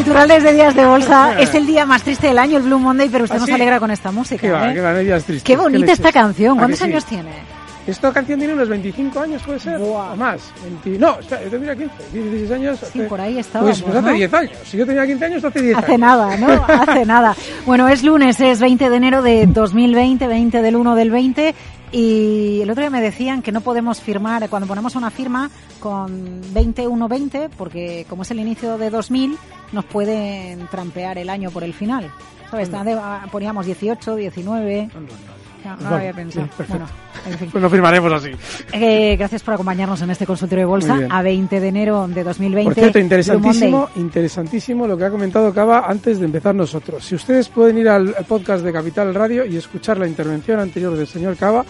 Iturralde de Días de Bolsa. Es el día más triste del año, el Blue Monday, pero usted ¿Ah, nos alegra con esta música. Qué, va, ¿eh? qué, va, días tristes. qué bonita esta canción. ¿Cuántos años tiene? Esta canción tiene unos 25 años, puede ser. O más. 20... No, yo tendría 15, 16 años. Sí, por ahí estaba. Pues, pues hace 10 años. Si yo tenía 15 años, hace 10 hace años. nada, ¿no? hace nada. Bueno, es lunes, es 20 de enero de 2020, 20 del 1 del 20. Y el otro día me decían que no podemos firmar, cuando ponemos una firma con 21-20, porque como es el inicio de 2000, nos pueden trampear el año por el final. ¿Sabes? Poníamos 18, 19. No, no lo había pensado. Sí, bueno, en fin. Pues lo firmaremos así. Eh, gracias por acompañarnos en este consultorio de bolsa a 20 de enero de 2020. Por cierto, interesantísimo, interesantísimo lo que ha comentado Cava antes de empezar nosotros. Si ustedes pueden ir al podcast de Capital Radio y escuchar la intervención anterior del señor Cava,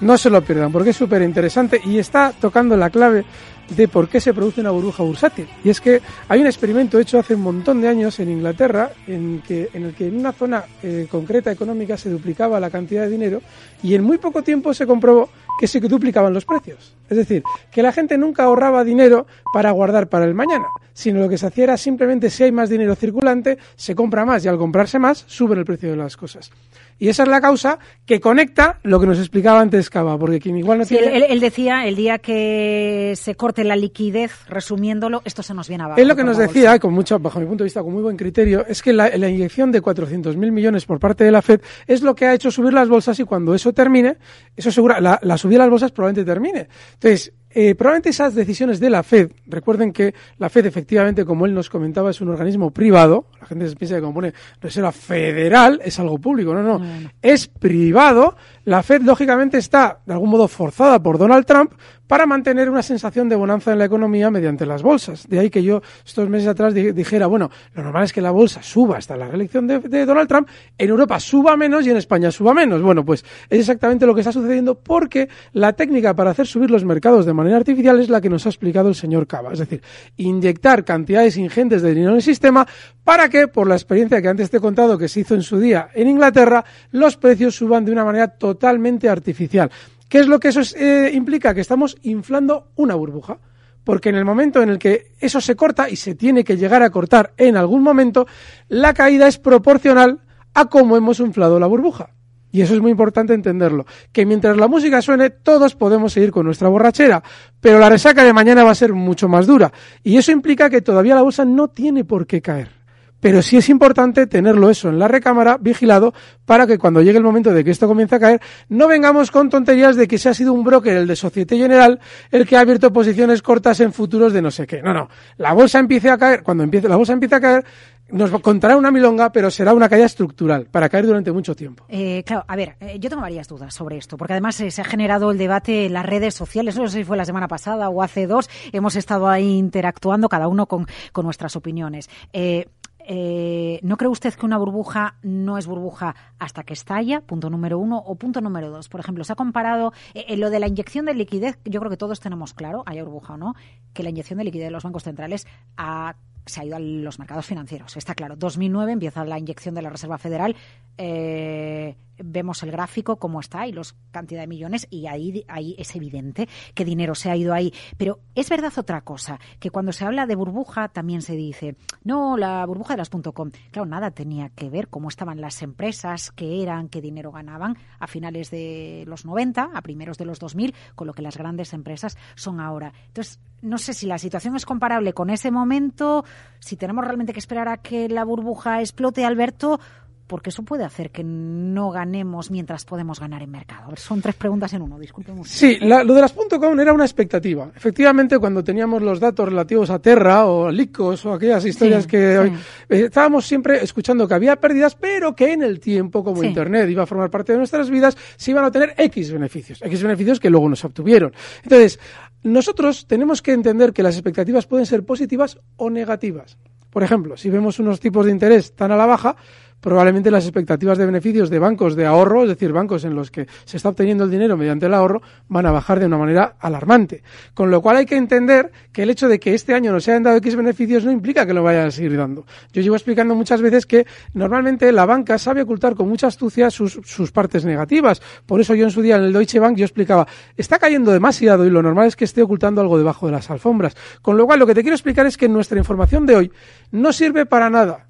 no se lo pierdan porque es súper interesante y está tocando la clave de por qué se produce una burbuja bursátil. Y es que hay un experimento hecho hace un montón de años en Inglaterra en, que, en el que en una zona eh, concreta económica se duplicaba la cantidad de dinero y en muy poco tiempo se comprobó que se duplicaban los precios. Es decir, que la gente nunca ahorraba dinero para guardar para el mañana, sino lo que se hacía era simplemente si hay más dinero circulante, se compra más y al comprarse más sube el precio de las cosas. Y esa es la causa que conecta lo que nos explicaba antes Cava, porque quien igual no sí, tiene... Él, él, decía, el día que se corte la liquidez, resumiéndolo, esto se nos viene abajo. Es lo que nos decía, con mucho, bajo mi punto de vista, con muy buen criterio, es que la, la inyección de 400.000 millones por parte de la FED es lo que ha hecho subir las bolsas y cuando eso termine, eso segura, la, la subida de las bolsas probablemente termine. Entonces, eh, probablemente esas decisiones de la Fed, recuerden que la Fed efectivamente, como él nos comentaba, es un organismo privado, la gente se piensa que como pone Reserva Federal es algo público, no, no, no, no. es privado, la Fed lógicamente está de algún modo forzada por Donald Trump para mantener una sensación de bonanza en la economía mediante las bolsas. De ahí que yo estos meses atrás dijera, bueno, lo normal es que la bolsa suba hasta la reelección de, Donald Trump, en Europa suba menos y en España suba menos. Bueno, pues es exactamente lo que está sucediendo porque la técnica para hacer subir los mercados de manera artificial es la que nos ha explicado el señor Cava. Es decir, inyectar cantidades ingentes de dinero en el sistema para que, por la experiencia que antes te he contado que se hizo en su día en Inglaterra, los precios suban de una manera artificial. ¿Qué es lo que eso eh, implica? Que estamos inflando una burbuja. Porque en el momento en el que eso se corta y se tiene que llegar a cortar en algún momento, la caída es proporcional a cómo hemos inflado la burbuja. Y eso es muy importante entenderlo. Que mientras la música suene, todos podemos seguir con nuestra borrachera. Pero la resaca de mañana va a ser mucho más dura. Y eso implica que todavía la bolsa no tiene por qué caer pero sí es importante tenerlo eso en la recámara vigilado para que cuando llegue el momento de que esto comience a caer no vengamos con tonterías de que se ha sido un broker, el de Societe General, el que ha abierto posiciones cortas en futuros de no sé qué. No, no. La bolsa empiece a caer, cuando empiece, la bolsa empiece a caer, nos contará una milonga, pero será una caída estructural para caer durante mucho tiempo. Eh, claro, a ver, eh, yo tengo varias dudas sobre esto, porque además eh, se ha generado el debate en las redes sociales, no sé si fue la semana pasada o hace dos, hemos estado ahí interactuando cada uno con, con nuestras opiniones. Eh, eh, ¿no cree usted que una burbuja no es burbuja hasta que estalla? Punto número uno. O punto número dos. Por ejemplo, se ha comparado eh, en lo de la inyección de liquidez. Yo creo que todos tenemos claro, haya burbuja o no, que la inyección de liquidez de los bancos centrales ha, se ha ido a los mercados financieros. Está claro. 2009 empieza la inyección de la Reserva Federal. Eh, vemos el gráfico como está y los cantidad de millones y ahí, ahí es evidente que dinero se ha ido ahí. Pero es verdad otra cosa, que cuando se habla de burbuja también se dice, no, la burbuja de las .com. Claro, nada tenía que ver cómo estaban las empresas, qué eran, qué dinero ganaban a finales de los 90, a primeros de los 2000, con lo que las grandes empresas son ahora. Entonces, no sé si la situación es comparable con ese momento, si tenemos realmente que esperar a que la burbuja explote, Alberto, porque eso puede hacer que no ganemos mientras podemos ganar en mercado. A ver, son tres preguntas en uno, disculpen. Sí, lo de las .com era una expectativa. Efectivamente, cuando teníamos los datos relativos a Terra o Licos o aquellas historias que hoy, eh, estábamos siempre escuchando que había pérdidas, pero que en el tiempo, como Internet iba a formar parte de nuestras vidas, se iban a tener X beneficios, X beneficios que luego nos obtuvieron. Entonces, nosotros tenemos que entender que las expectativas pueden ser positivas o negativas. Por ejemplo, si vemos unos tipos de interés tan a la baja, probablemente las expectativas de beneficios de bancos de ahorro, es decir, bancos en los que se está obteniendo el dinero mediante el ahorro, van a bajar de una manera alarmante. Con lo cual hay que entender que el hecho de que este año no se hayan dado X beneficios no implica que lo vayan a seguir dando. Yo llevo explicando muchas veces que normalmente la banca sabe ocultar con mucha astucia sus, sus partes negativas. Por eso yo en su día en el Deutsche Bank yo explicaba, está cayendo demasiado y lo normal es que esté ocultando algo debajo de las alfombras. Con lo cual lo que te quiero explicar es que nuestra información de hoy no sirve para nada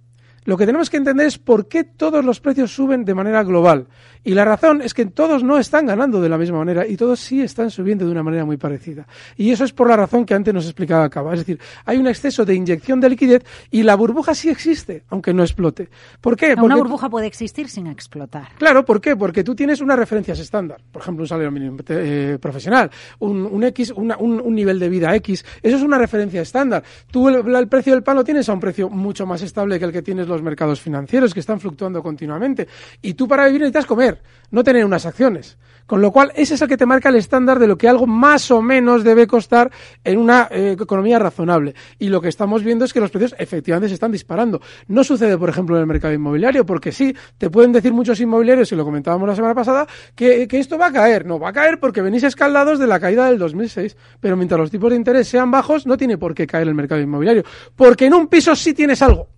lo que tenemos que entender es por qué todos los precios suben de manera global. Y la razón es que todos no están ganando de la misma manera y todos sí están subiendo de una manera muy parecida. Y eso es por la razón que antes nos explicaba Cava. Es decir, hay un exceso de inyección de liquidez y la burbuja sí existe, aunque no explote. ¿Por qué? Porque... Una burbuja puede existir sin explotar. Claro, ¿por qué? Porque tú tienes unas referencias estándar. Por ejemplo, un salario mínimo eh, profesional, un, X, un, nivel de vida X. Eso es una referencia estándar. Tú el, el precio del pan lo tienes a un precio mucho más estable que el que tienes los mercados financieros, que están fluctuando continuamente. Y tú para vivir necesitas comer no tener unas acciones. Con lo cual, ese es el que te marca el estándar de lo que algo más o menos debe costar en una eh, economía razonable. Y lo que estamos viendo es que los precios efectivamente se están disparando. No sucede, por ejemplo, en el mercado inmobiliario, porque sí, te pueden decir muchos inmobiliarios, y lo comentábamos la semana pasada, que, que esto va a caer. No, va a caer porque venís escaldados de la caída del 2006. Pero mientras los tipos de interés sean bajos, no tiene por qué caer el mercado inmobiliario. Porque en un piso sí tienes algo.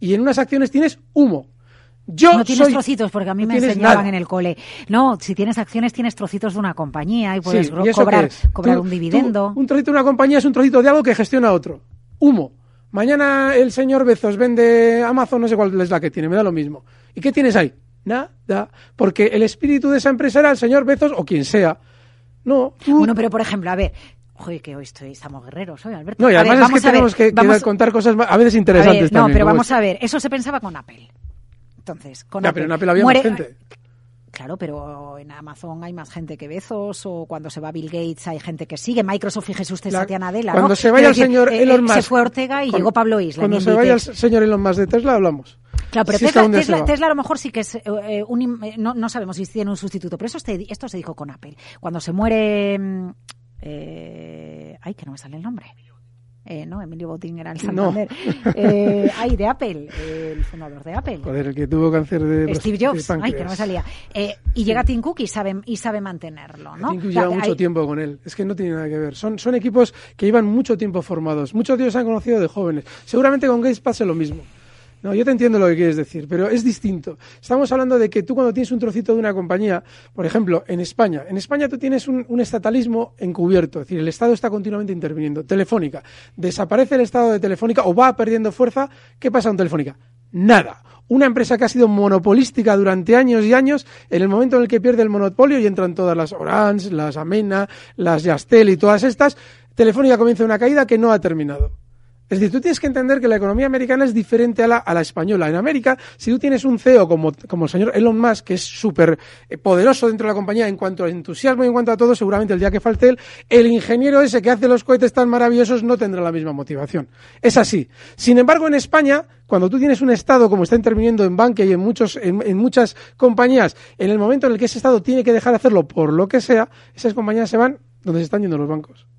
Y en unas acciones tienes humo no tienes trocitos, porque a mí me enseñaban en el cole. No, si tienes acciones tienes trocitos de una compañía y puedes cobrar, cobrar un dividendo. un trocito de una compañía es un trocito de algo que gestiona otro. Humo. Mañana el señor Bezos vende Amazon, no sé cuál es la que tiene, me da lo mismo. ¿Y qué tienes ahí? Nada. Porque el espíritu de esa empresa era el señor Bezos o quien sea. No. Bueno, pero por ejemplo, a ver, Joder, que hoy estoy, estamos guerreros hoy, Alberto. No, y además es que tenemos que, contar cosas a veces interesantes No, pero vamos a ver, eso se pensaba con Apple. Entonces, con ya, pero en Apple había más gente. Claro, pero en Amazon hay más gente que Bezos, o cuando se va Bill Gates hay gente que sigue. Microsoft, fíjese usted, Satya Nadella. Cuando se vaya el señor eh, Elon Musk. Se fue Ortega y llegó Pablo Isla. Cuando se vaya el señor Elon Musk de Tesla, hablamos. Claro, pero Tesla, Tesla, a lo mejor sí que es. Eh, un, no, no, sabemos si tiene un sustituto, pero eso esto se dijo con Apple. Cuando se muere. Mm, eh, ay, que no me sale el nombre. Eh, no, Emilio Botín era el Santander. Eh, ay, de Apple, el fundador de Apple. Joder, el que tuvo cáncer de Steve Jobs, ay, que no me salía. Eh, y llega Tim Cook y sabe, y sabe mantenerlo, ¿no? Tim Cook lleva mucho tiempo con él. Es que no tiene nada que ver. Son, son equipos que llevan mucho tiempo formados. Muchos de ellos se han conocido de jóvenes. Seguramente con Gates pase lo mismo. No, yo te entiendo lo que quieres decir, pero es distinto. Estamos hablando de que tú cuando tienes un trocito de una compañía, por ejemplo, en España, en España tú tienes un, estatalismo encubierto, es decir, el Estado está continuamente interviniendo. Telefónica, desaparece el Estado de Telefónica o va perdiendo fuerza, ¿qué pasa con Telefónica? Nada. Una empresa que ha sido monopolística durante años y años, en el momento en el que pierde el monopolio y entran todas las Orange, las Amena, las Yastel y todas estas, Telefónica comienza una caída que no ha terminado. Es decir, tú tienes que entender que la economía americana es diferente a la, a la española. En América, si tú tienes un CEO como, como el señor Elon Musk, que es súper eh, poderoso dentro de la compañía en cuanto a entusiasmo y en cuanto a todo, seguramente el día que falte él, el ingeniero ese que hace los cohetes tan maravillosos no tendrá la misma motivación. Es así. Sin embargo, en España, cuando tú tienes un Estado como está interviniendo en banca y en, muchos, en, en muchas compañías, en el momento en el que ese Estado tiene que dejar de hacerlo por lo que sea, esas compañías se van donde se están yendo los bancos.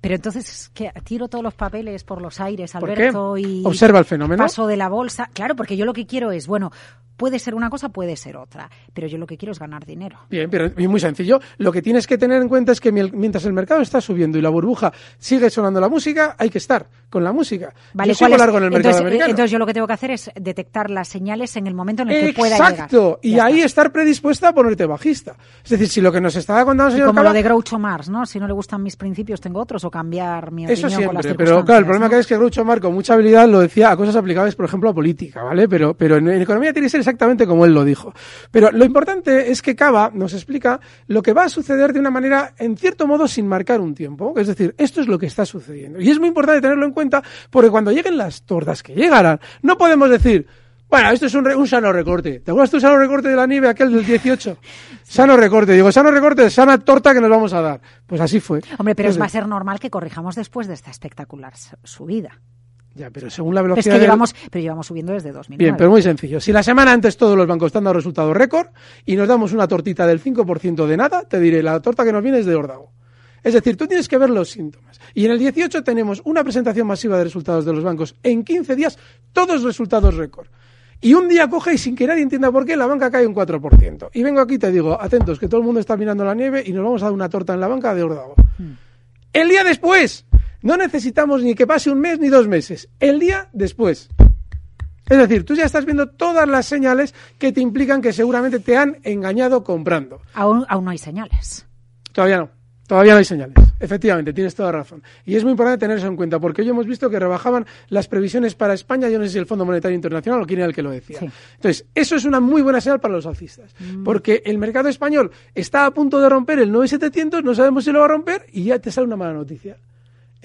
Pero entonces, que tiro todos los papeles por los aires, Alberto, y observa el fenómeno. Paso de la bolsa. Claro, porque yo lo que quiero es, bueno, Puede ser una cosa, puede ser otra, pero yo lo que quiero es ganar dinero. Bien, pero muy sencillo. Lo que tienes que tener en cuenta es que mientras el mercado está subiendo y la burbuja sigue sonando la música, hay que estar con la música. Vale, yo sigo largo en el mercado entonces, americano. entonces yo lo que tengo que hacer es detectar las señales en el momento en el que pueda llegar. Exacto, y Ya ahí está. estar predispuesta a ponerte bajista. Es decir, si lo que nos estaba contando el Y como Cava- lo de Groucho Marx, ¿no? Si no le gustan mis principios, tengo otros o cambiar mi Eso opinión con las siempre, pero claro, el problema que hay es que Groucho Marx con mucha habilidad lo decía a cosas aplicables, por ejemplo, a política, ¿vale? Pero, pero en, en economía tiene que ser exactamente como él lo dijo. Pero lo importante es que Cava nos explica lo que va a suceder de una manera, en cierto modo, sin marcar un tiempo. Es decir, esto es lo que está sucediendo. Y es muy importante tenerlo en cuenta porque cuando lleguen las tortas que llegarán, no podemos decir, bueno, esto es un, re- un sano recorte. ¿Te acuerdas tú sano recorte de la nieve, aquel del 18? Sano recorte. Digo, sano recorte, sana torta que nos vamos a dar. Pues así fue. Hombre, pero Entonces, va a ser normal que corrijamos después de esta espectacular su- subida. Ya, pero según la Pero es velocidad que del- llevamos, pero llevamos subiendo desde 2009. Bien, pero muy sencillo. Si la semana antes todos los bancos están dando resultados récord y nos damos una tortita del 5% de nada, te diré, la torta que nos viene es de órdago. Es decir, tú tienes que ver los síntomas. Y en el 18 tenemos una presentación masiva de resultados de los bancos. En 15 días, todos resultados récord. Y un día coge y sin que nadie entienda por qué, la banca cae un 4%. Y vengo aquí y te digo, atentos, que todo el mundo está mirando la nieve y nos vamos a dar una torta en la banca de órdago. El día después. No necesitamos ni que pase un mes ni dos meses. El día después. Es decir, tú ya estás viendo todas las señales que te implican que seguramente te han engañado comprando. Aún, aún no hay señales. Todavía no. Todavía no hay señales. Efectivamente, tienes toda razón. Y es muy importante tener eso en cuenta, porque hoy hemos visto que rebajaban las previsiones para España. Yo no sé si el Fondo Monetario Internacional o quién era el que lo decía. Sí. Entonces, eso es una muy buena señal para los alcistas, porque el mercado español está a punto de romper el 9700, no sabemos si lo va a romper y ya te sale una mala noticia.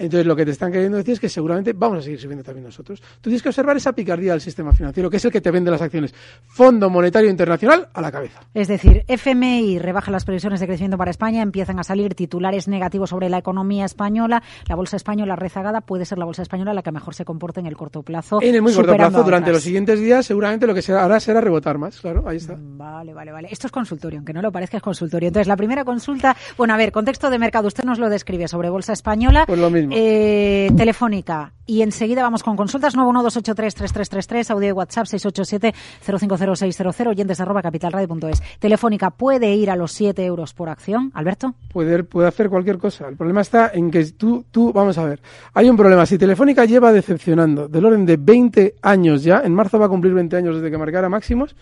Entonces, lo que te están queriendo decir es que seguramente vamos a seguir subiendo también nosotros. Tú tienes que observar esa picardía del sistema financiero, que es el que te vende las acciones. Fondo Monetario Internacional a la cabeza. Es decir, FMI rebaja las previsiones de crecimiento para España, empiezan a salir titulares negativos sobre la economía española. La bolsa española rezagada puede ser la bolsa española la que mejor se comporte en el corto plazo. En el muy corto plazo, durante los siguientes días, seguramente lo que se hará será rebotar más. Claro, ahí está. Vale, vale, vale. Esto es consultorio, aunque no lo parezca, es consultorio. Entonces, la primera consulta, bueno, a ver, contexto de mercado, usted nos lo describe sobre bolsa española. Pues lo mismo. Eh, telefónica. Y enseguida vamos con consultas. 912833333, audio y WhatsApp 687-050600, oyentes arroba capitalradio.es. Telefónica puede ir a los 7 euros por acción, Alberto. Puede, puede hacer cualquier cosa. El problema está en que tú, tú, vamos a ver, hay un problema. Si Telefónica lleva decepcionando del orden de 20 años ya, en marzo va a cumplir 20 años desde que marcara máximos,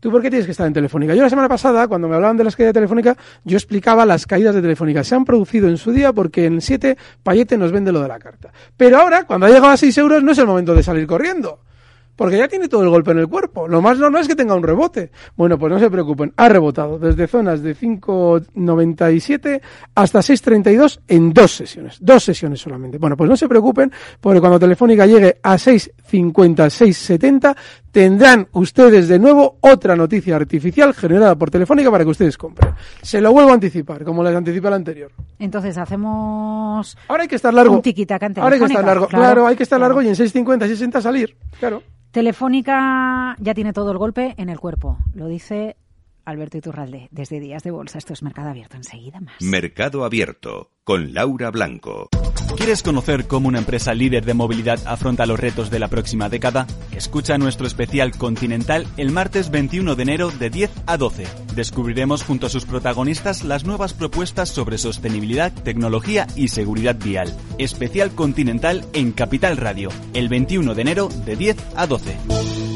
¿tú por qué tienes que estar en Telefónica? Yo la semana pasada, cuando me hablaban de las caídas de Telefónica, yo explicaba las caídas de Telefónica. Se han producido en su día porque en 7 Payete nos vende lo de la carta. Pero ahora, cuando ha llegado a 6 euros, no es el momento de salir corriendo. Porque ya tiene todo el golpe en el cuerpo. Lo más normal es que tenga un rebote. Bueno, pues no se preocupen. Ha rebotado desde zonas de 5,97 hasta 6,32 en dos sesiones. Dos sesiones solamente. Bueno, pues no se preocupen porque cuando Telefónica llegue a 6,50, 6,70 tendrán ustedes de nuevo otra noticia artificial generada por Telefónica para que ustedes compren. Se lo vuelvo a anticipar, como les anticipé la anterior. Entonces, hacemos Ahora hay que estar largo. un Ahora hay que estar largo. Claro, hay que estar claro. largo y en 6,50, 6,60 salir. Claro. Telefónica ya tiene todo el golpe en el cuerpo, lo dice Alberto Iturralde, desde Días de Bolsa. Esto es Mercado Abierto, enseguida más. Mercado Abierto con Laura Blanco. ¿Quieres conocer cómo una empresa líder de movilidad afronta los retos de la próxima década? Escucha nuestro especial Continental el martes 21 de enero de 10 a 12. Descubriremos junto a sus protagonistas las nuevas propuestas sobre sostenibilidad, tecnología y seguridad vial. Especial Continental en Capital Radio, el 21 de enero de 10 a 12.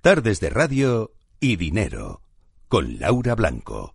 Tardes de Radio y Dinero con Laura Blanco.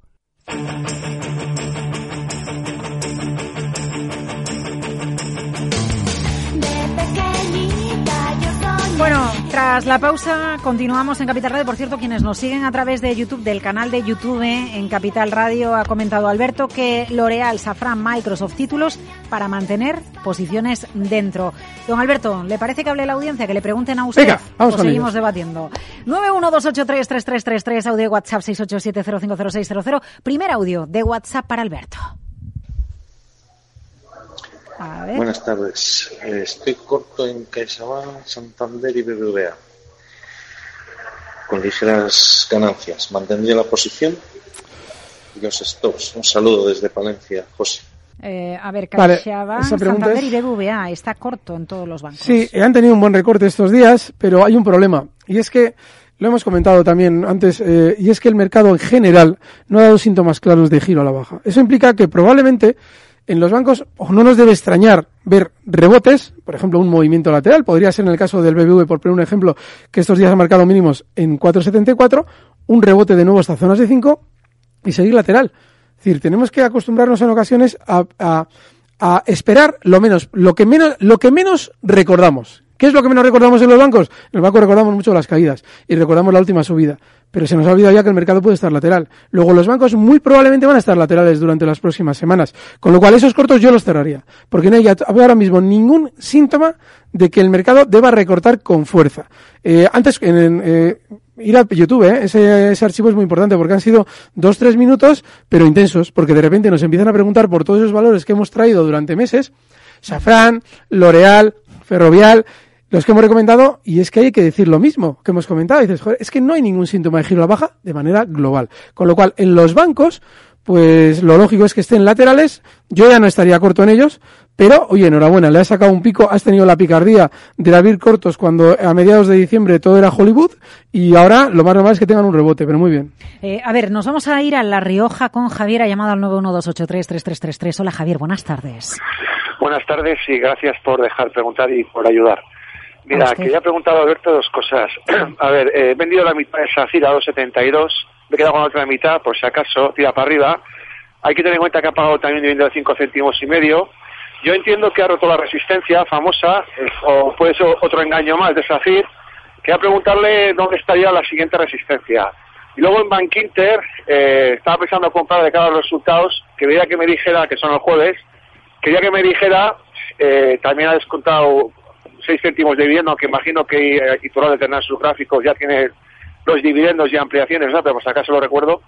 Bueno, tras la pausa, continuamos en Capital Radio. Por cierto, quienes nos siguen a través de YouTube, del canal de YouTube en Capital Radio, ha comentado Alberto que L'Oreal, Safran, Microsoft títulos para mantener posiciones dentro. Don Alberto, ¿le parece que hable la audiencia? Que le pregunten a usted. Venga, vamos o seguimos ellos. debatiendo. 912833333, audio de WhatsApp 687050600. Primer audio de WhatsApp para Alberto. A ver. Buenas tardes. Estoy corto en CaixaBank, Santander y BBVA. Con ligeras ganancias. Mantendría la posición y los stops. Un saludo desde Palencia, José. Eh, a ver, Vale, CaixaBank, pregunta Santander es- y BBVA está corto en todos los bancos. Sí, eh, han tenido un buen recorte estos días, pero hay un problema. Y es que, lo hemos comentado también antes, eh, y es que el mercado en general no ha dado síntomas claros de giro a la baja. Eso implica que probablemente en los bancos no nos debe extrañar ver rebotes, por ejemplo, un movimiento lateral, podría ser en el caso del BBV, por poner un ejemplo, que estos días ha marcado mínimos en 4,74, un rebote de nuevo hasta zonas de 5 y seguir lateral. Es decir, tenemos que acostumbrarnos en ocasiones a esperar lo menos, lo que menos, lo que menos recordamos. ¿Qué es lo que menos recordamos en los bancos? En el banco recordamos mucho las caídas y recordamos la última subida. Pero se nos ha olvidado ya que el mercado puede estar lateral. Luego los bancos muy probablemente van a estar laterales durante las próximas semanas. Con lo cual esos cortos yo los cerraría. Porque no hay ahora mismo ningún síntoma de que el mercado deba recortar con fuerza. Eh, antes, en, eh, ir a YouTube, ¿eh? ese, ese archivo es muy importante porque han sido dos, tres minutos, pero intensos, porque de repente nos empiezan a preguntar por todos esos valores que hemos traído durante meses, Safran, L'Oreal, Ferrovial, los que hemos recomendado, y es que hay que decir lo mismo que hemos comentado, dices, joder, es que no hay ningún síntoma de giro a la baja de manera global. Con lo cual, en los bancos, pues lo lógico es que estén laterales, yo ya no estaría corto en ellos, pero, oye, enhorabuena, le has sacado un pico, has tenido la picardía de abrir cortos cuando a mediados de diciembre todo era Hollywood, y ahora lo más normal es que tengan un rebote, pero muy bien. Eh, a ver, nos vamos a ir a La Rioja con Javier, ha llamado al 912833333. Hola Javier, buenas tardes. Buenas tardes y gracias por dejar preguntar y por ayudar. Mira, quería preguntar a Alberto dos cosas. a ver, eh, he vendido la mitad de Sacir a 2,72, me he quedado con la otra mitad, por si acaso, tira para arriba. Hay que tener en cuenta que ha pagado también dividendo de 5 céntimos y medio. Yo entiendo que ha roto la resistencia famosa, eh, o puede ser otro engaño más de Sacir. Quería preguntarle dónde estaría la siguiente resistencia. Y luego en Bank Inter, eh, estaba pensando comprar de cara a los resultados, quería que me dijera, que son los jueves, quería que me dijera, eh, también ha descontado 6 céntimos de dividendo, aunque imagino que eh, Itural de tener sus gráficos ya tiene los dividendos y ampliaciones, ¿no? pero por si acaso lo recuerdo.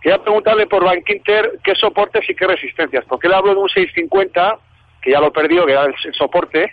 Quería preguntarle por Bank Inter qué soportes y qué resistencias, porque él habló de un 650, que ya lo perdió, que era el, el soporte,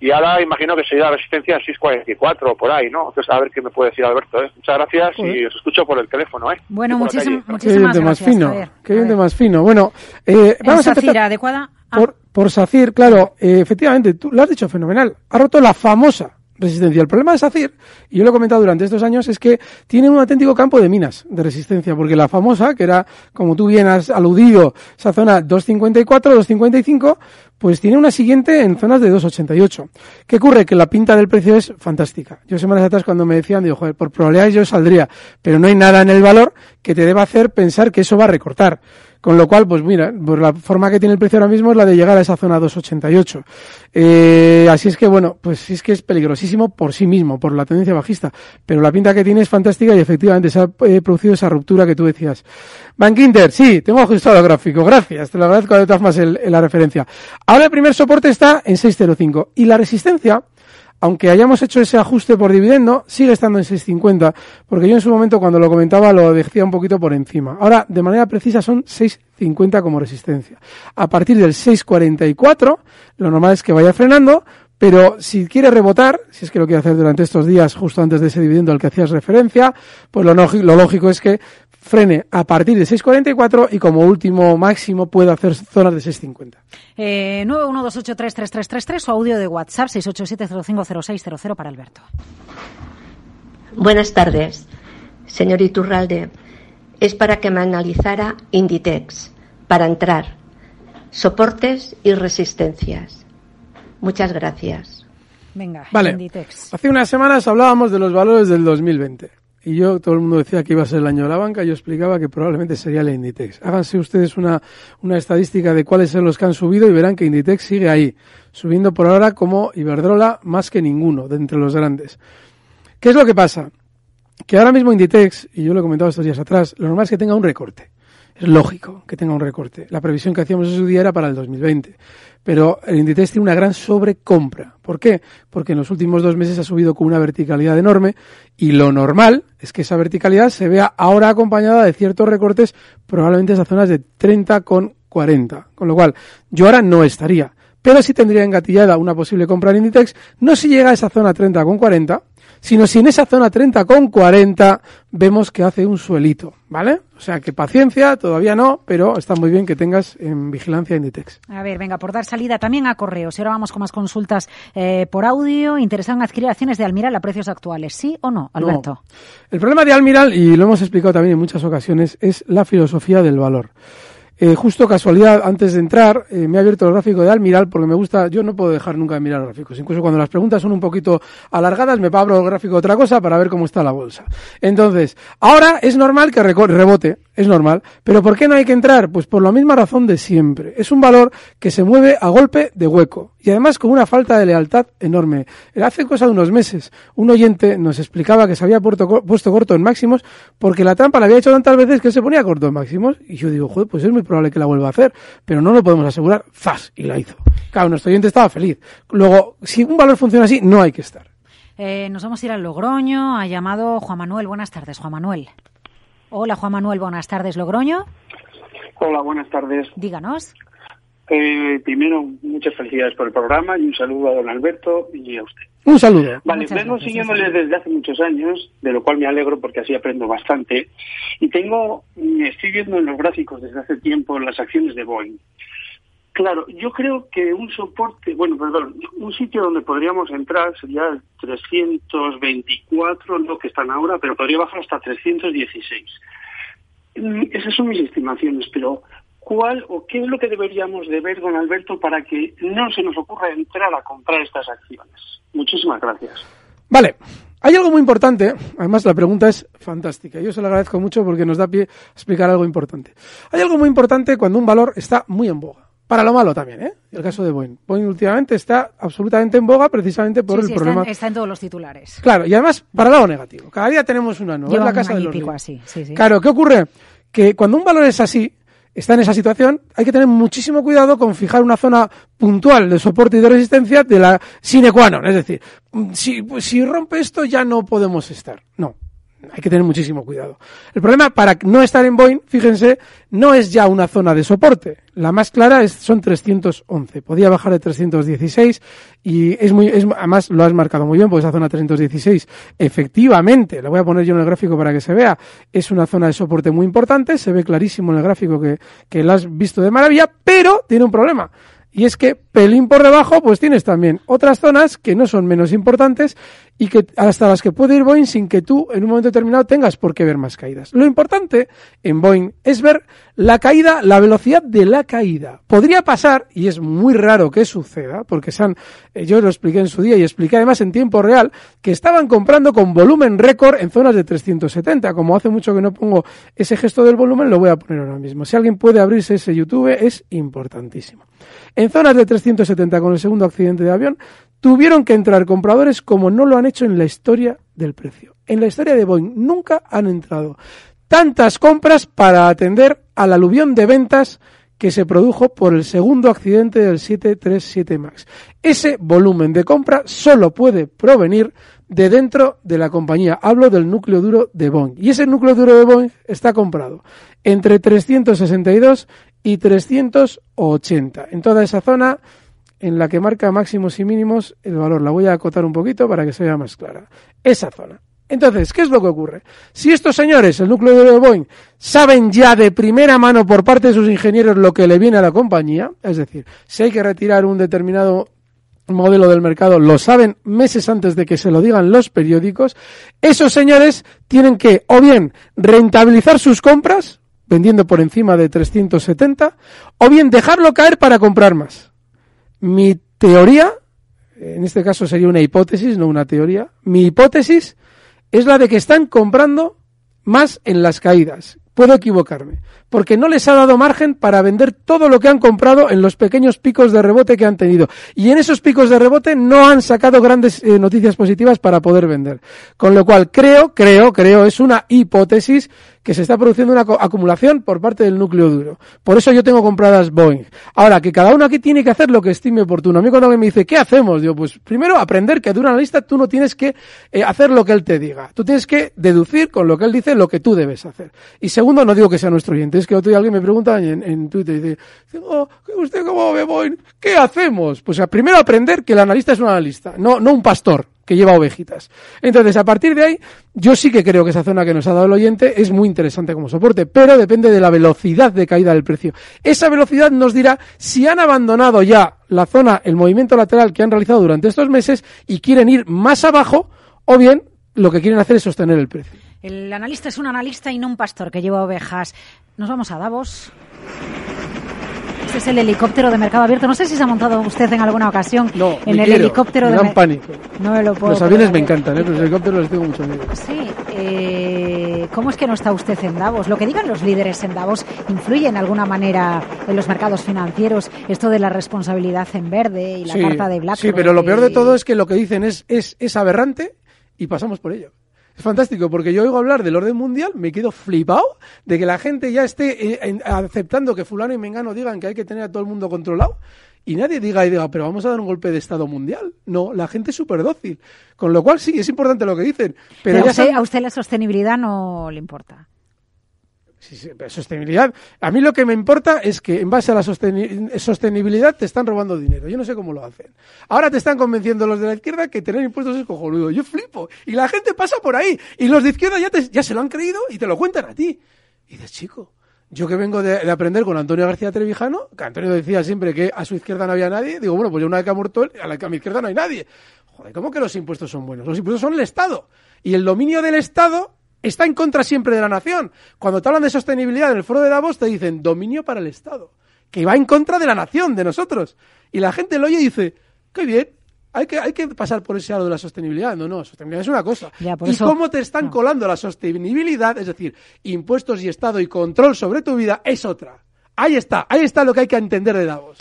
y ahora imagino que sería la resistencia al 644 o por ahí, ¿no? Entonces, a ver qué me puede decir Alberto, ¿eh? Muchas gracias y os escucho por el teléfono, ¿eh? Bueno, Y por la muchísim- calle. Qué muchísimas diente más gracias, fino, Javier. qué A ver. más fino. Bueno, eh, ¿En vamos a empezar adecuada? Ah, por, por SACIR, claro, eh, efectivamente, tú lo has dicho fenomenal. Ha roto la famosa resistencia. El problema de SACIR, y yo lo he comentado durante estos años, es que tiene un auténtico campo de minas de resistencia, porque la famosa, que era, como tú bien has aludido, esa zona 254, 255, pues tiene una siguiente en zonas de 288. ¿Qué ocurre? Que la pinta del precio es fantástica. Yo semanas atrás cuando me decían, digo, joder, por probabilidades yo saldría, pero no hay nada en el valor que te deba hacer pensar que eso va a recortar. Con lo cual, pues mira, pues la forma que tiene el precio ahora mismo es la de llegar a esa zona 288. Eh, así es que, bueno, pues es que es peligrosísimo por sí mismo, por la tendencia bajista. Pero la pinta que tiene es fantástica y efectivamente se ha eh, producido esa ruptura que tú decías. Bank Inter, sí, tengo ajustado el gráfico, gracias, te lo agradezco de todas el- la referencia. Ahora el primer soporte está en 605 y la resistencia aunque hayamos hecho ese ajuste por dividendo, sigue estando en 6.50, porque yo en su momento cuando lo comentaba lo decía un poquito por encima. Ahora, de manera precisa, son 6.50 como resistencia. A partir del 6.44, lo normal es que vaya frenando, pero si quiere rebotar, si es que lo quiere hacer durante estos días, justo antes de ese dividendo al que hacías referencia, pues lo, lo lógico es que frene a partir de 6.44 y como último máximo puede hacer zonas de 6.50. Eh, 912833333 o audio de WhatsApp 687050600 para Alberto. Buenas tardes, señor Iturralde. Es para que me analizara Inditex, para entrar, soportes y resistencias. Muchas gracias. Venga, Vale. Inditex. Hace unas semanas hablábamos de los valores del 2020. Y yo, todo el mundo decía que iba a ser el año de la banca, yo explicaba que probablemente sería la Inditex. Háganse ustedes una, una estadística de cuáles son los que han subido y verán que Inditex sigue ahí, subiendo por ahora como Iberdrola más que ninguno de entre los grandes. ¿Qué es lo que pasa? Que ahora mismo Inditex, y yo lo he comentado estos días atrás, lo normal es que tenga un recorte. Es lógico que tenga un recorte. La previsión que hacíamos en su día era para el 2020. Pero el Inditex tiene una gran sobrecompra. ¿Por qué? Porque en los últimos dos meses ha subido con una verticalidad enorme y lo normal es que esa verticalidad se vea ahora acompañada de ciertos recortes, probablemente esas zonas de 30 con 40. Con lo cual, yo ahora no estaría. Pero sí tendría engatillada una posible compra en Inditex, no si llega a esa zona 30 con 40, sino si en esa zona 30 con 40 vemos que hace un suelito, ¿vale? O sea que paciencia, todavía no, pero está muy bien que tengas en vigilancia Inditex. A ver, venga, por dar salida también a correos. Y ahora vamos con más consultas eh, por audio. Interesan adquirir acciones de Almiral a precios actuales, ¿sí o no, Alberto? El problema de Almiral, y lo hemos explicado también en muchas ocasiones, es la filosofía del valor. Eh, justo casualidad, antes de entrar, eh, me he abierto el gráfico de Almiral porque me gusta, yo no puedo dejar nunca de mirar gráficos. Incluso cuando las preguntas son un poquito alargadas, me abro el gráfico de otra cosa para ver cómo está la bolsa. Entonces, ahora es normal que rebote, es normal. Pero ¿por qué no hay que entrar? Pues por la misma razón de siempre. Es un valor que se mueve a golpe de hueco y además con una falta de lealtad enorme. Hace cosa de unos meses, un oyente nos explicaba que se había puesto, puesto corto en máximos porque la trampa la había hecho tantas veces que se ponía corto en máximos. Y yo digo, joder, pues es muy probable que la vuelva a hacer, pero no lo podemos asegurar. ¡Zas! Y la hizo. Claro, nuestro oyente estaba feliz. Luego, si un valor funciona así, no hay que estar. Eh, nos vamos a ir al Logroño. Ha llamado Juan Manuel. Buenas tardes, Juan Manuel. Hola, Juan Manuel. Buenas tardes, Logroño. Hola, buenas tardes. Díganos. Eh, primero, muchas felicidades por el programa y un saludo a don Alberto y a usted. Un saludo. Vale, vengo siguiéndoles desde hace muchos años, de lo cual me alegro porque así aprendo bastante. Y tengo, estoy viendo en los gráficos desde hace tiempo las acciones de Boeing. Claro, yo creo que un soporte, bueno, perdón, un sitio donde podríamos entrar sería el 324, no que están ahora, pero podría bajar hasta 316. Mm, esas son mis estimaciones, pero cuál o qué es lo que deberíamos de ver, don Alberto, para que no se nos ocurra entrar a comprar estas acciones. Muchísimas gracias. Vale. Hay algo muy importante, además la pregunta es fantástica, yo se lo agradezco mucho porque nos da pie a explicar algo importante. Hay algo muy importante cuando un valor está muy en boga. Para lo malo también, ¿eh? El caso de Boeing. Boeing últimamente está absolutamente en boga precisamente por el problema. Está en, todos los titulares. Claro, y además para el lado negativo. Cada día tenemos una nueva. la casa de los así. Claro, ¿qué ocurre? Que cuando un valor es así, está en esa situación, hay que tener muchísimo cuidado con fijar una zona puntual de soporte y de resistencia de la sine qua non. Es decir, si, si rompe esto ya no podemos estar. No, hay que tener muchísimo cuidado. El problema para no estar en Boeing, fíjense, no es ya una zona de soporte. La más clara es, son 311. Podía bajar de 316 y es muy, es, además lo has marcado muy bien porque esa zona 316 efectivamente, la voy a poner yo en el gráfico para que se vea, es una zona de soporte muy importante, se ve clarísimo en el gráfico que, que la has visto de maravilla, pero tiene un problema y es que pelín por debajo, pues tienes también otras zonas que no son menos importantes y que hasta las que puede ir Boeing sin que tú en un momento determinado tengas por qué ver más caídas. Lo importante en Boeing es ver la caída, la velocidad de la caída. Podría pasar, y es muy raro que suceda, porque sean, eh, yo lo expliqué en su día y expliqué además en tiempo real, que estaban comprando con volumen récord en zonas de 370. Como hace mucho que no pongo ese gesto del volumen, lo voy a poner ahora mismo. Si alguien puede abrirse ese YouTube, es importantísimo. En zonas de 370 con el segundo accidente de avión, tuvieron que entrar compradores como no lo han hecho en la historia del precio. En la historia de Boeing nunca han entrado tantas compras para atender al aluvión de ventas que se produjo por el segundo accidente del 737 MAX. Ese volumen de compra solo puede provenir de dentro de la compañía. Hablo del núcleo duro de Boeing. Y ese núcleo duro de Boeing está comprado entre 362 y 380. En toda esa zona en la que marca máximos y mínimos el valor. La voy a acotar un poquito para que se vea más clara. Esa zona. Entonces, ¿qué es lo que ocurre? Si estos señores, el núcleo de Boeing, saben ya de primera mano por parte de sus ingenieros lo que le viene a la compañía, es decir, si hay que retirar un determinado modelo del mercado, lo saben meses antes de que se lo digan los periódicos, esos señores tienen que o bien rentabilizar sus compras, vendiendo por encima de 370, o bien dejarlo caer para comprar más. Mi teoría, en este caso sería una hipótesis, no una teoría, mi hipótesis es la de que están comprando más en las caídas. puedo equivocarme, porque no les ha dado margen para vender todo lo que han comprado en los pequeños picos de rebote que han tenido. Y en esos picos de rebote no han sacado grandes eh, noticias positivas para poder vender. Con lo cual creo, creo, creo, es una hipótesis que se está produciendo una acumulación por parte del núcleo duro. Por eso yo tengo compradas Boeing. Ahora, que cada uno aquí tiene que hacer lo que estime oportuno. A mí cuando alguien me dice, ¿qué hacemos? Digo, pues primero aprender que de un analista tú no tienes que eh, hacer lo que él te diga. Tú tienes que deducir con lo que él dice lo que tú debes hacer. Y segundo, no digo que sea nuestro oyente, es que otro día alguien me pregunta en, Twitter y dice, oh, ¿usted cómo ve Boeing? ¿Qué hacemos? Pues primero aprender que el analista es un analista, no, no un pastor que lleva ovejitas. Entonces, a partir de ahí, yo sí que creo que esa zona que nos ha dado el oyente es muy interesante como soporte, pero depende de la velocidad de caída del precio. Esa velocidad nos dirá si han abandonado ya la zona, el movimiento lateral que han realizado durante estos meses y quieren ir más abajo o bien lo que quieren hacer es sostener el precio. El analista es un analista y no un pastor que lleva ovejas. Nos vamos a Davos. Este es el helicóptero de mercado abierto. No sé si se ha montado usted en alguna ocasión no, en el helicóptero me de dan pánico. No me lo puedo. Los aviones me encantan, ¿eh? pero los helicópteros les tengo mucho miedo. Sí. Eh, ¿Cómo es que no está usted en Davos? Lo que digan los líderes en Davos influye en alguna manera en los mercados financieros. Esto de la responsabilidad en verde y la carta de BlackRock. Sí, pero lo peor de todo es que lo que dicen es, es, es aberrante y pasamos por ello. Es fantástico porque yo oigo hablar del orden mundial, me quedo flipado de que la gente ya esté eh, aceptando que fulano y mengano digan que hay que tener a todo el mundo controlado y nadie diga y diga, pero vamos a dar un golpe de Estado mundial. No, la gente es súper dócil. Con lo cual sí, es importante lo que dicen. Pero, a usted la sostenibilidad no le importa. Sostenibilidad. A mí lo que me importa es que en base a la sostenibilidad te están robando dinero. Yo no sé cómo lo hacen. Ahora te están convenciendo los de la izquierda que tener impuestos es cojonudo. Yo flipo. Y la gente pasa por ahí. Y los de izquierda ya, ya se lo han creído y te lo cuentan a ti. Y dices, chico, yo que vengo de, aprender con Antonio García Trevijano, que Antonio decía siempre que a su izquierda no había nadie, digo, bueno, pues yo una vez que ha muerto él, a, la, a mi izquierda no hay nadie. Joder, ¿cómo que los impuestos son buenos? Los impuestos son el Estado. Y el dominio del Estado está en contra siempre de la nación. Cuando te hablan de sostenibilidad en el foro de Davos, te dicen dominio para el Estado, que va en contra de la nación, de nosotros. Y la gente lo oye y dice, qué bien, hay que, hay que pasar por ese lado de la sostenibilidad. No, no, sostenibilidad es una cosa. y cómo te están colando la sostenibilidad, es decir, impuestos y Estado y control sobre tu vida, es otra. Ahí está, ahí está lo que hay que entender de Davos.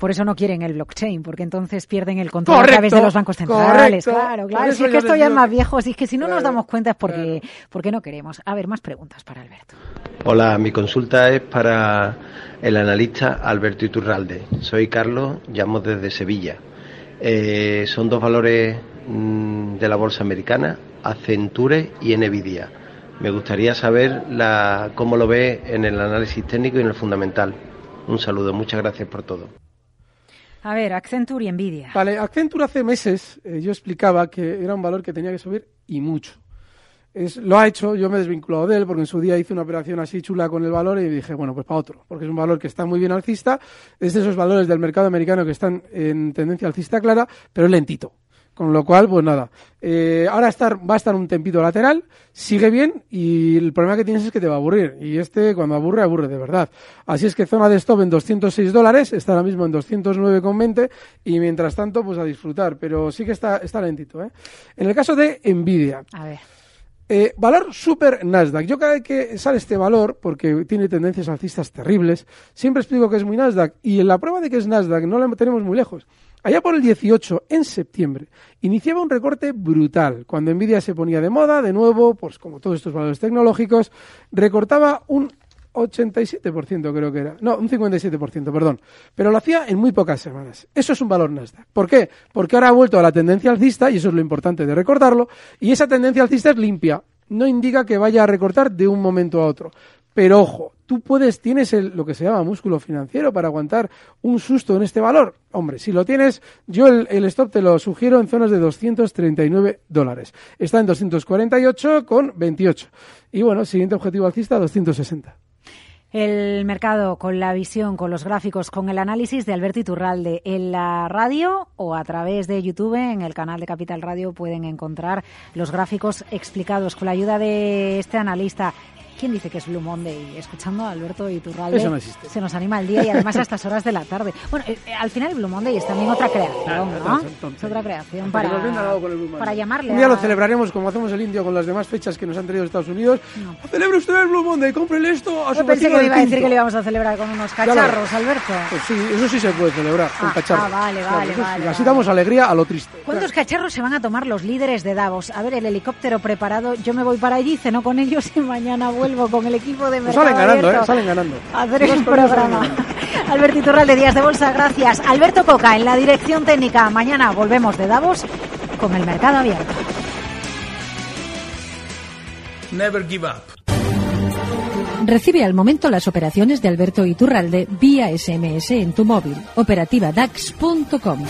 Por eso no quieren el blockchain, porque entonces pierden el control a través de los bancos centrales. Claro, claro. Si es que esto ya es más viejo, si es que si no nos damos cuenta es porque, porque no queremos. A ver, más preguntas para Alberto. Hola, mi consulta es para el analista Alberto Iturralde. Soy Carlos, llamo desde Sevilla. Eh, son dos valores mm, de la bolsa americana, Accenture y Nvidia. Me gustaría saber la, cómo lo ve en el análisis técnico y en el fundamental. Un saludo, muchas gracias por todo. A ver, Accenture y Nvidia. Vale, Accenture hace meses eh, yo explicaba que era un valor que tenía que subir y mucho. Es, lo ha hecho, yo me he desvinculado de él porque en su día hice una operación así chula con el valor y dije, bueno, pues para otro, porque es un valor que está muy bien alcista, es de esos valores del mercado americano que están en tendencia alcista clara, pero es lentito. Con lo cual, pues nada. Eh, ahora estar, va a estar un tempito lateral, sigue bien y el problema que tienes es que te va a aburrir. Y este, cuando aburre, aburre de verdad. Así es que zona de stop en 206 dólares, está ahora mismo en 209,20 y mientras tanto, pues a disfrutar. Pero sí que está, está lentito. ¿eh? En el caso de Nvidia. A ver. Eh, valor super Nasdaq. Yo cada vez que sale este valor, porque tiene tendencias alcistas terribles, siempre explico que es muy Nasdaq. Y en la prueba de que es Nasdaq no la tenemos muy lejos. Allá por el 18, en septiembre, iniciaba un recorte brutal. Cuando Nvidia se ponía de moda, de nuevo, pues como todos estos valores tecnológicos, recortaba un 87% creo que era. No, un 57%, perdón. Pero lo hacía en muy pocas semanas. Eso es un valor Nasdaq. ¿Por qué? Porque ahora ha vuelto a la tendencia alcista, y eso es lo importante de recordarlo, y esa tendencia alcista es limpia. No indica que vaya a recortar de un momento a otro. Pero ojo, tú puedes, tienes el, lo que se llama músculo financiero para aguantar un susto en este valor. Hombre, si lo tienes, yo el, el stop te lo sugiero en zonas de 239 dólares. Está en 248 con 28. Y bueno, siguiente objetivo alcista, 260. El mercado con la visión, con los gráficos, con el análisis de Alberto Iturralde en la radio o a través de YouTube en el canal de Capital Radio pueden encontrar los gráficos explicados. Con la ayuda de este analista ¿Quién dice que es Blue Monday? Escuchando a Alberto Iturralde. Eso no existe. Se nos anima el día y además a estas horas de la tarde. Bueno, eh, eh, al final el Blue Monday es también otra creación, ¿no? Es otra creación para, con para llamarle Un día a- lo celebraremos como hacemos el indio con las demás fechas que nos han traído Estados Unidos. Celebre usted el Blue Monday, cómprele esto a su Yo pensé que me iba a decir que le íbamos a celebrar con unos cacharros. Alberto. Pues sí, eso sí se puede celebrar, con Ah, cacharros. ah, vale, Claro, vale, vale, Así damos alegría a lo triste. ¿Cuántos cacharros se van a tomar los líderes de Davos? A ver, el helicóptero preparado. Yo me voy para allí, ceno con ellos y mañana vuelvo con el equipo de Pues Mercado salen ganando, Abierto ¿eh? Salen ganando. a hacer el programa. Alberto Iturralde, Días de Bolsa, gracias. Alberto Coca en la dirección técnica. Mañana volvemos de Davos con el mercado abierto. Never give up. Recibe al momento las operaciones de Alberto Iturralde vía SMS en tu móvil. Operativa DAX.com.